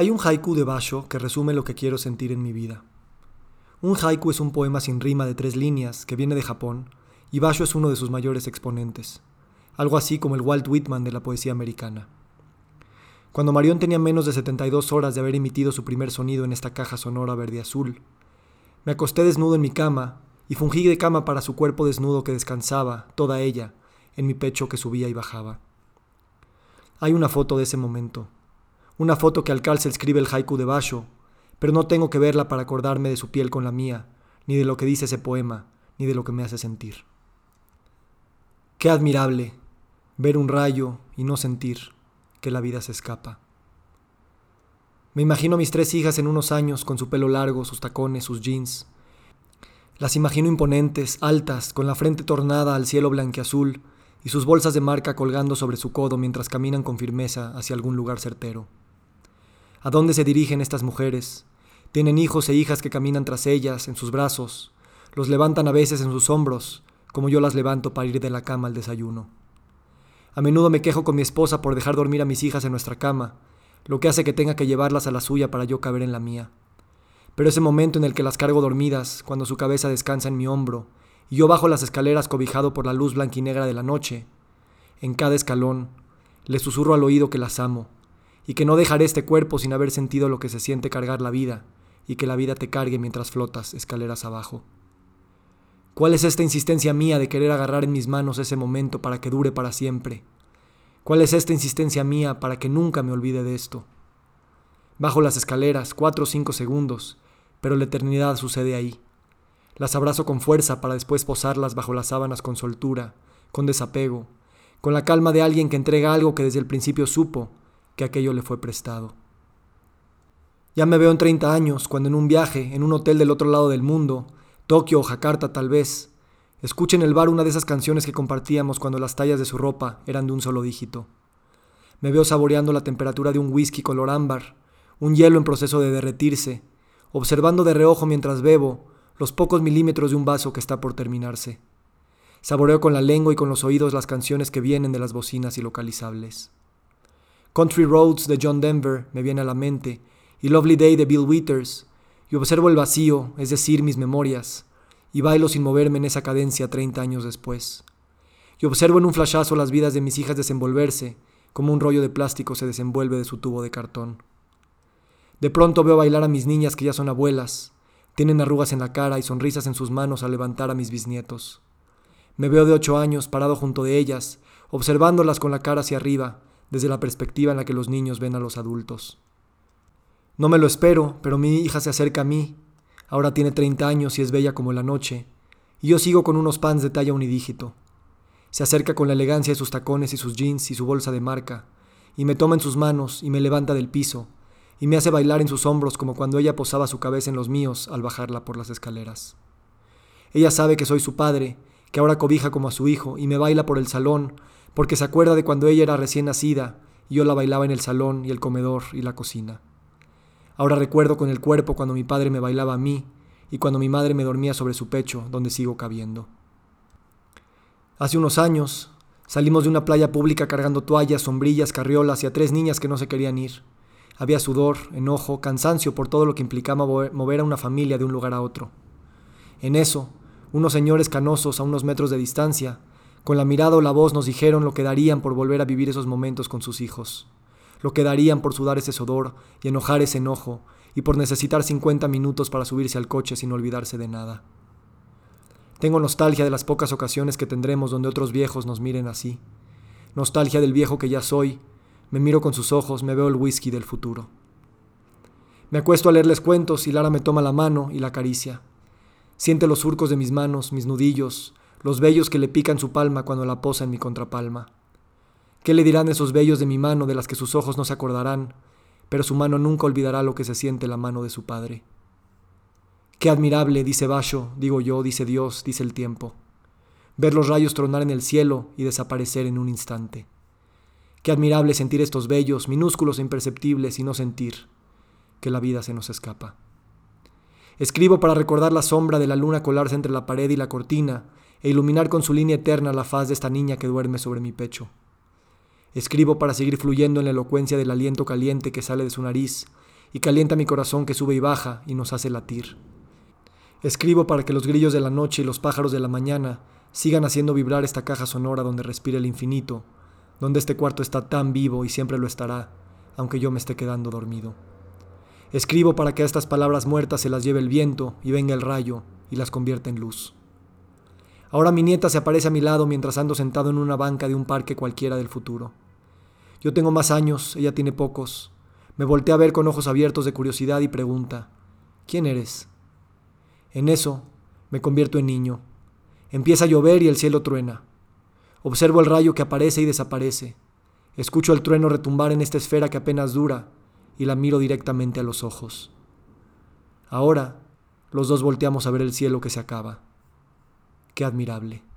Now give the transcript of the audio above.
Hay un haiku de Basho que resume lo que quiero sentir en mi vida. Un haiku es un poema sin rima de tres líneas que viene de Japón y Basho es uno de sus mayores exponentes, algo así como el Walt Whitman de la poesía americana. Cuando Marion tenía menos de 72 horas de haber emitido su primer sonido en esta caja sonora verde azul, me acosté desnudo en mi cama y fungí de cama para su cuerpo desnudo que descansaba, toda ella, en mi pecho que subía y bajaba. Hay una foto de ese momento, una foto que al calce escribe el haiku de Basho, pero no tengo que verla para acordarme de su piel con la mía, ni de lo que dice ese poema, ni de lo que me hace sentir. Qué admirable ver un rayo y no sentir que la vida se escapa. Me imagino a mis tres hijas en unos años con su pelo largo, sus tacones, sus jeans. Las imagino imponentes, altas, con la frente tornada al cielo blanqueazul y sus bolsas de marca colgando sobre su codo mientras caminan con firmeza hacia algún lugar certero. ¿A dónde se dirigen estas mujeres? Tienen hijos e hijas que caminan tras ellas, en sus brazos, los levantan a veces en sus hombros, como yo las levanto para ir de la cama al desayuno. A menudo me quejo con mi esposa por dejar dormir a mis hijas en nuestra cama, lo que hace que tenga que llevarlas a la suya para yo caber en la mía. Pero ese momento en el que las cargo dormidas, cuando su cabeza descansa en mi hombro, y yo bajo las escaleras cobijado por la luz blanquinegra de la noche, en cada escalón, les susurro al oído que las amo, y que no dejaré este cuerpo sin haber sentido lo que se siente cargar la vida y que la vida te cargue mientras flotas escaleras abajo. ¿Cuál es esta insistencia mía de querer agarrar en mis manos ese momento para que dure para siempre? ¿Cuál es esta insistencia mía para que nunca me olvide de esto? Bajo las escaleras, cuatro o cinco segundos, pero la eternidad sucede ahí. Las abrazo con fuerza para después posarlas bajo las sábanas con soltura, con desapego, con la calma de alguien que entrega algo que desde el principio supo que aquello le fue prestado. Ya me veo en 30 años, cuando en un viaje, en un hotel del otro lado del mundo, Tokio o Jakarta tal vez, escuche en el bar una de esas canciones que compartíamos cuando las tallas de su ropa eran de un solo dígito. Me veo saboreando la temperatura de un whisky color ámbar, un hielo en proceso de derretirse, observando de reojo mientras bebo los pocos milímetros de un vaso que está por terminarse. Saboreo con la lengua y con los oídos las canciones que vienen de las bocinas y localizables. Country Roads de John Denver me viene a la mente, y Lovely Day de Bill Withers, y observo el vacío, es decir, mis memorias, y bailo sin moverme en esa cadencia 30 años después. Y observo en un flashazo las vidas de mis hijas desenvolverse, como un rollo de plástico se desenvuelve de su tubo de cartón. De pronto veo bailar a mis niñas que ya son abuelas, tienen arrugas en la cara y sonrisas en sus manos al levantar a mis bisnietos. Me veo de ocho años parado junto de ellas, observándolas con la cara hacia arriba, desde la perspectiva en la que los niños ven a los adultos. No me lo espero, pero mi hija se acerca a mí. Ahora tiene 30 años y es bella como la noche, y yo sigo con unos pants de talla unidígito. Se acerca con la elegancia de sus tacones y sus jeans y su bolsa de marca, y me toma en sus manos y me levanta del piso, y me hace bailar en sus hombros como cuando ella posaba su cabeza en los míos al bajarla por las escaleras. Ella sabe que soy su padre, que ahora cobija como a su hijo, y me baila por el salón, porque se acuerda de cuando ella era recién nacida y yo la bailaba en el salón y el comedor y la cocina. Ahora recuerdo con el cuerpo cuando mi padre me bailaba a mí y cuando mi madre me dormía sobre su pecho, donde sigo cabiendo. Hace unos años salimos de una playa pública cargando toallas, sombrillas, carriolas y a tres niñas que no se querían ir. Había sudor, enojo, cansancio por todo lo que implicaba mover a una familia de un lugar a otro. En eso, unos señores canosos a unos metros de distancia con la mirada o la voz nos dijeron lo que darían por volver a vivir esos momentos con sus hijos, lo que darían por sudar ese sudor y enojar ese enojo, y por necesitar 50 minutos para subirse al coche sin olvidarse de nada. Tengo nostalgia de las pocas ocasiones que tendremos donde otros viejos nos miren así. Nostalgia del viejo que ya soy. Me miro con sus ojos, me veo el whisky del futuro. Me acuesto a leerles cuentos y Lara me toma la mano y la acaricia. Siente los surcos de mis manos, mis nudillos, los vellos que le pican su palma cuando la posa en mi contrapalma. ¿Qué le dirán esos vellos de mi mano de las que sus ojos no se acordarán, pero su mano nunca olvidará lo que se siente la mano de su padre? Qué admirable, dice Basho, digo yo, dice Dios, dice el tiempo. Ver los rayos tronar en el cielo y desaparecer en un instante. Qué admirable sentir estos vellos, minúsculos e imperceptibles, y no sentir que la vida se nos escapa. Escribo para recordar la sombra de la luna colarse entre la pared y la cortina e iluminar con su línea eterna la faz de esta niña que duerme sobre mi pecho. Escribo para seguir fluyendo en la elocuencia del aliento caliente que sale de su nariz y calienta mi corazón que sube y baja y nos hace latir. Escribo para que los grillos de la noche y los pájaros de la mañana sigan haciendo vibrar esta caja sonora donde respira el infinito, donde este cuarto está tan vivo y siempre lo estará, aunque yo me esté quedando dormido. Escribo para que a estas palabras muertas se las lleve el viento y venga el rayo y las convierta en luz. Ahora mi nieta se aparece a mi lado mientras ando sentado en una banca de un parque cualquiera del futuro. Yo tengo más años, ella tiene pocos. Me voltea a ver con ojos abiertos de curiosidad y pregunta, ¿quién eres? En eso me convierto en niño. Empieza a llover y el cielo truena. Observo el rayo que aparece y desaparece. Escucho el trueno retumbar en esta esfera que apenas dura y la miro directamente a los ojos. Ahora los dos volteamos a ver el cielo que se acaba. Qué admirable.